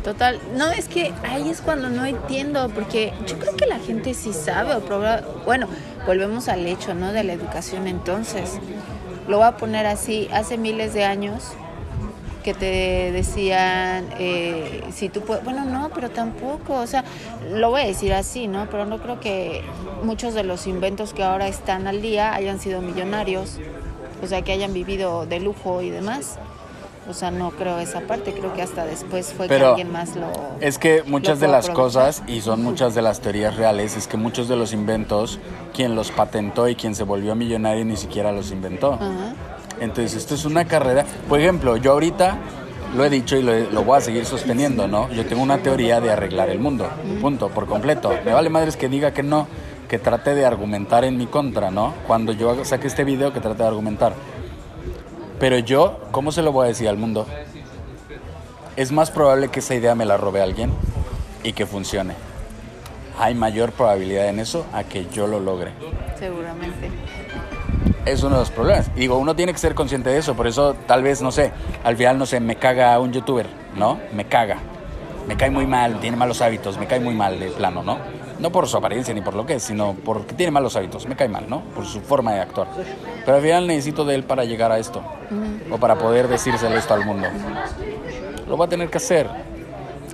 Total, no, es que ahí es cuando no entiendo, porque yo creo que la gente sí sabe, o proba- bueno, volvemos al hecho, ¿no? De la educación entonces. Lo voy a poner así, hace miles de años que te decían, eh, si tú puedes, bueno, no, pero tampoco, o sea, lo voy a decir así, ¿no? Pero no creo que muchos de los inventos que ahora están al día hayan sido millonarios, o sea, que hayan vivido de lujo y demás. O sea, no creo esa parte, creo que hasta después fue que alguien más lo... Es que muchas de las cosas, y son muchas de las teorías reales, es que muchos de los inventos, quien los patentó y quien se volvió millonario ni siquiera los inventó. Ajá. Entonces, esto es una carrera. Por ejemplo, yo ahorita lo he dicho y lo, voy a seguir sosteniendo, ¿no? Yo tengo una teoría de arreglar el mundo, punto, por completo. Me vale madres que diga que no, que trate de argumentar en mi contra, ¿no? Cuando yo saque este video, que trate de argumentar. Pero yo, ¿cómo se lo voy a decir al mundo? Es más probable que esa idea me la robe alguien y que funcione. Hay mayor probabilidad en eso a que yo lo logre Seguramente. Es uno de los problemas. Y Digo, uno tiene que ser consciente de eso, por eso tal vez, no sé, al final, no sé, me caga un youtuber, ¿no? Me caga. Me cae muy mal, tiene malos hábitos, me cae muy mal de plano, ¿no? No por su apariencia ni por lo que es, sino porque tiene malos hábitos. Me cae mal, ¿no? Por su forma de actuar. Pero al final necesito de él para llegar a esto. O para poder decírselo esto al mundo. Lo va a tener que hacer.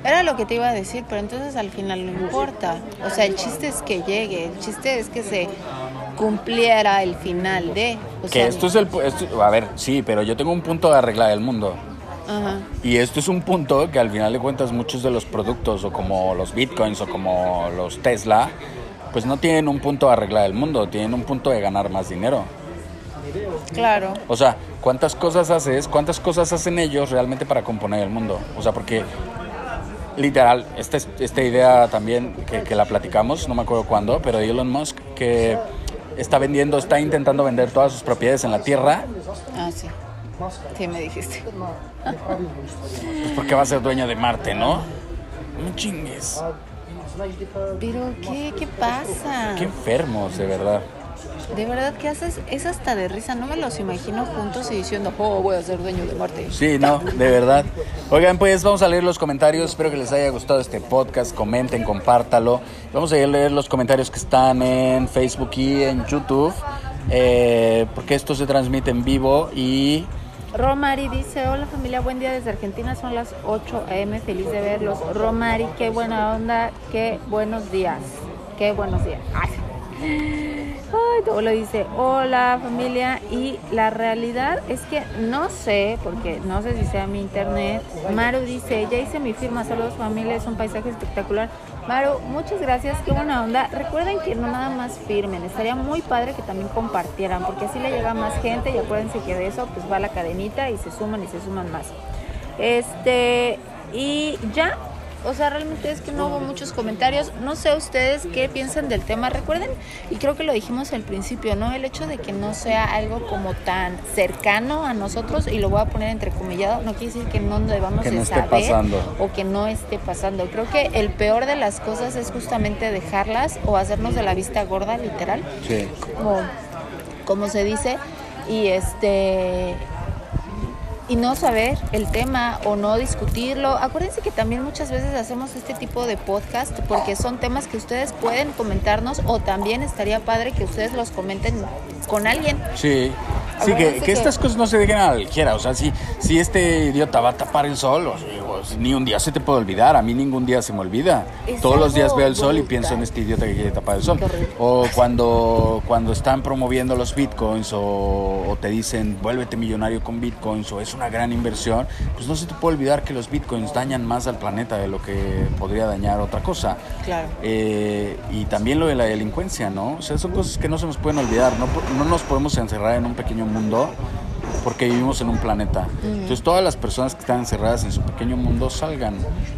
Era lo que te iba a decir, pero entonces al final no importa. O sea, el chiste es que llegue, el chiste es que se cumpliera el final de. O Que sea, esto es el... esto- a ver, sí, pero yo tengo un punto de arreglar el mundo. Ajá. Y esto es un punto que al final de cuentas muchos de los productos o como los bitcoins o como los Tesla, pues no tienen un punto de arreglar el mundo, tienen un punto de ganar más dinero. Claro. O sea, ¿cuántas cosas haces? ¿Cuántas cosas hacen ellos realmente para componer el mundo? O sea, porque literal, esta, es- esta idea también que, que la platicamos, no me acuerdo cuándo, pero Elon Musk que está vendiendo, está intentando vender todas sus propiedades en la Tierra, Ah, sí. Sí, me dijiste. pues porque va a ser dueño de Marte, ¿no? No chingues. Pero, ¿qué, qué pasa? Qué enfermos, de verdad. De verdad que haces, es hasta de risa. No me los imagino juntos y diciendo, oh, voy a ser dueño de Marte. Sí, no, de verdad. Oigan, pues vamos a leer los comentarios. Espero que les haya gustado este podcast. Comenten, compártalo. Vamos a leer los comentarios que están en Facebook y en YouTube. eh, porque esto se transmite en vivo y Romari dice, hola familia, buen día desde Argentina, son las 8 am, feliz de verlos. Romari, qué buena onda, qué buenos días, qué buenos días. Ay, Ay, Tolo dice, hola familia, y la realidad es que no sé, porque no sé si sea mi internet. Maru dice, ya hice mi firma, saludos familia, es un paisaje espectacular. Maru, muchas gracias, qué buena onda. Recuerden que no nada más firmen, estaría muy padre que también compartieran, porque así le llega más gente y acuérdense que de eso pues va la cadenita y se suman y se suman más. Este, y ya, o sea, realmente es que no hubo muchos comentarios. No sé ustedes qué piensan del tema. Recuerden, y creo que lo dijimos al principio, ¿no? El hecho de que no sea algo como tan cercano a nosotros, y lo voy a poner entrecomillado, no quiere decir que no debamos Que no de saber pasando. o que no esté pasando. Creo que el peor de las cosas es justamente dejarlas o hacernos de la vista gorda, literal sí. como, como se dice, y este y no saber el tema o no discutirlo. Acuérdense que también muchas veces hacemos este tipo de podcast porque son temas que ustedes pueden comentarnos o también estaría padre que ustedes los comenten con alguien. Sí. Sí, que, que que- estas cosas no se dejen a la ligera. O sea, si, si este idiota va a tapar el sol, o sea, o sea, ni un día se te puede olvidar. A mí ningún día se me olvida. Es Todos los días veo el sol y pienso en este idiota que quiere tapar el sol. O cuando, cuando están promoviendo los bitcoins o, o te dicen vuélvete millonario con bitcoins o es una gran inversión, pues no se te puede olvidar que los bitcoins dañan más al planeta de lo que podría dañar otra cosa. Claro. Eh, y también lo de la delincuencia, ¿no? O sea, son cosas que no se nos pueden olvidar. No, no nos podemos encerrar en un pequeño mundo porque vivimos en un planeta. Entonces, todas las personas que están encerradas en su pequeño mundo salgan,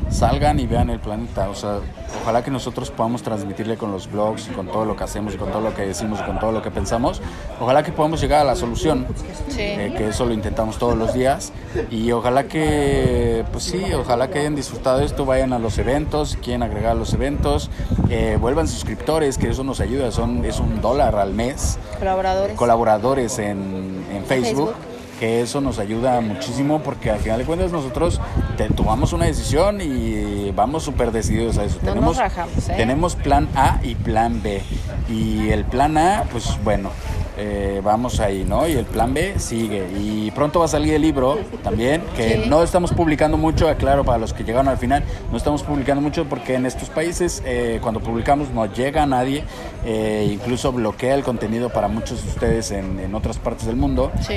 salgan y vean el planeta. O sea, ojalá que nosotros podamos transmitirle con los blogs y con todo lo que hacemos y con todo lo que decimos y con todo lo que pensamos. Ojalá que podamos llegar a la solución. Sí. Eh, que eso lo intentamos todos los días y ojalá que pues sí ojalá que hayan disfrutado esto vayan a los eventos quieren agregar los eventos eh, vuelvan suscriptores que eso nos ayuda son es un dólar al mes Colaboradores. colaboradores en, en Facebook, Facebook. que eso nos ayuda muchísimo porque al final de cuentas nosotros te- tomamos una decisión y vamos súper decididos a eso. No nos tenemos, rajamos, ¿eh? tenemos plan A y plan B. Y el plan A, pues bueno, eh, vamos ahí, ¿no? Y el plan B sigue. Y pronto va a salir el libro también, que Sí. no estamos publicando mucho, aclaro para los que llegaron al final, no estamos publicando mucho porque en estos países eh, cuando publicamos no llega a nadie, eh, incluso bloquea el contenido para muchos de ustedes en, en otras partes del mundo. Sí.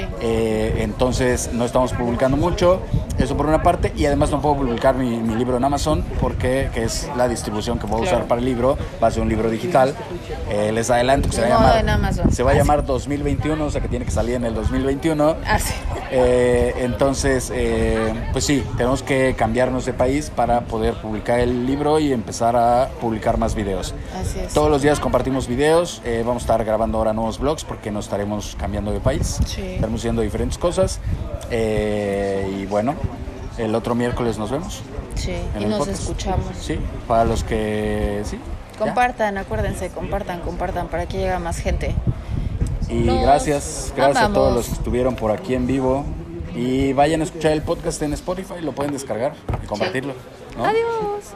Entonces no estamos publicando mucho, eso por una parte, y además no puedo publicar mi, mi libro en Amazon porque que es la distribución que puedo Claro. usar para el libro, va a ser un libro digital. Les adelanto que se va a llamar, en Amazon. se va a llamar 2021, o sea que tiene que salir en el 2021. Ah, sí. Eh, entonces, eh, pues sí, tenemos que cambiarnos de país para poder publicar el libro y empezar a publicar más videos. Así es. Todos los días compartimos videos, eh, vamos a estar grabando ahora nuevos vlogs porque nos estaremos cambiando de país, Sí. estaremos haciendo diferentes cosas eh, y bueno, el otro miércoles nos vemos. Sí, y nos podcast. escuchamos. Sí, para los que sí. Compartan, acuérdense, compartan, compartan para que llegue más gente. Y gracias, gracias a todos los que estuvieron por aquí en vivo. Y vayan a escuchar el podcast en Spotify, lo pueden descargar y compartirlo. ¿no? Adiós.